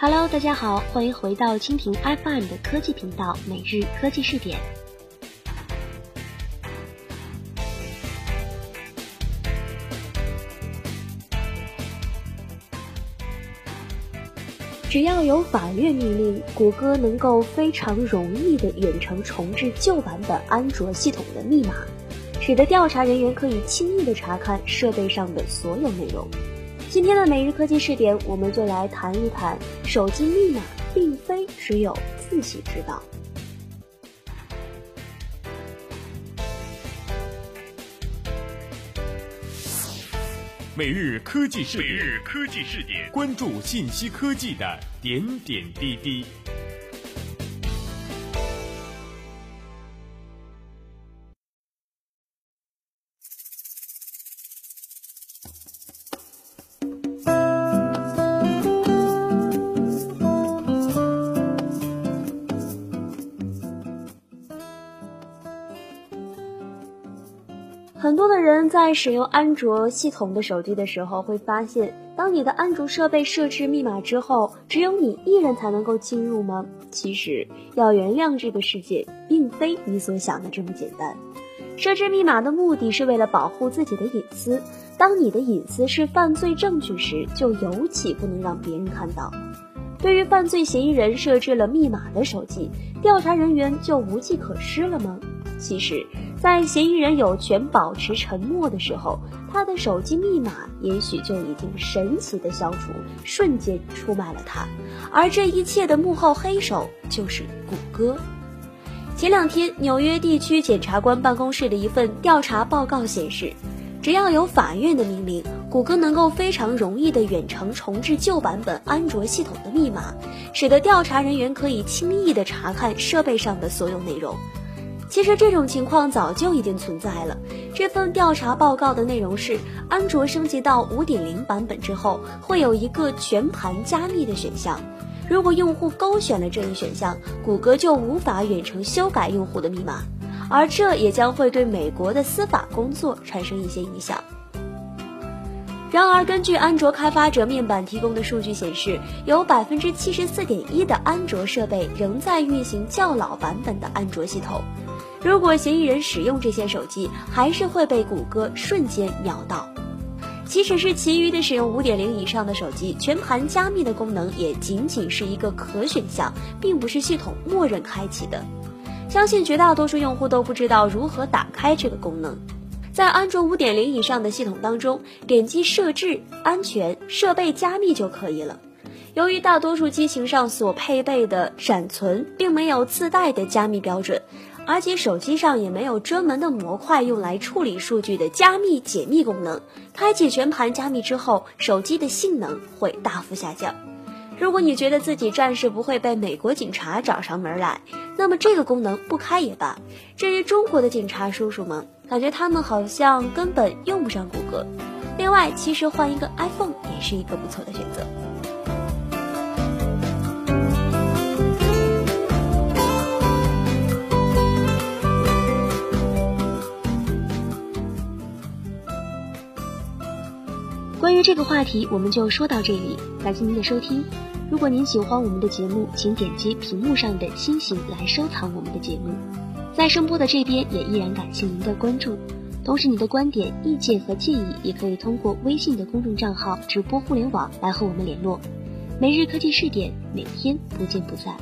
Hello，大家好，欢迎回到蜻蜓 FM 的科技频道每日科技视点。只要有法院命令，谷歌能够非常容易的远程重置旧版本安卓系统的密码，使得调查人员可以轻易的查看设备上的所有内容。今天的每日科技试点，我们就来谈一谈手机密码，并非只有自己知道。每日科技视点，每日科技视点，关注信息科技的点点滴滴。很多的人在使用安卓系统的手机的时候，会发现，当你的安卓设备设置密码之后，只有你一人才能够进入吗？其实，要原谅这个世界，并非你所想的这么简单。设置密码的目的是为了保护自己的隐私。当你的隐私是犯罪证据时，就尤其不能让别人看到。对于犯罪嫌疑人设置了密码的手机，调查人员就无计可施了吗？其实，在嫌疑人有权保持沉默的时候，他的手机密码也许就已经神奇的消除，瞬间出卖了他。而这一切的幕后黑手就是谷歌。前两天，纽约地区检察官办公室的一份调查报告显示，只要有法院的命令，谷歌能够非常容易的远程重置旧版本安卓系统的密码，使得调查人员可以轻易的查看设备上的所有内容。其实这种情况早就已经存在了。这份调查报告的内容是，安卓升级到五点零版本之后，会有一个全盘加密的选项。如果用户勾选了这一选项，谷歌就无法远程修改用户的密码，而这也将会对美国的司法工作产生一些影响。然而，根据安卓开发者面板提供的数据显示，有百分之七十四点一的安卓设备仍在运行较老版本的安卓系统。如果嫌疑人使用这些手机，还是会被谷歌瞬间秒到。即使是其余的使用五点零以上的手机，全盘加密的功能也仅仅是一个可选项，并不是系统默认开启的。相信绝大多数用户都不知道如何打开这个功能。在安卓五点零以上的系统当中，点击设置、安全、设备加密就可以了。由于大多数机型上所配备的闪存并没有自带的加密标准。而且手机上也没有专门的模块用来处理数据的加密解密功能。开启全盘加密之后，手机的性能会大幅下降。如果你觉得自己暂时不会被美国警察找上门来，那么这个功能不开也罢。至于中国的警察叔叔们，感觉他们好像根本用不上谷歌。另外，其实换一个 iPhone 也是一个不错的选择。关于这个话题，我们就说到这里。感谢您的收听。如果您喜欢我们的节目，请点击屏幕上的星星来收藏我们的节目。在声波的这边，也依然感谢您的关注。同时，你的观点、意见和建议也可以通过微信的公众账号“直播互联网”来和我们联络。每日科技试点，每天不见不散。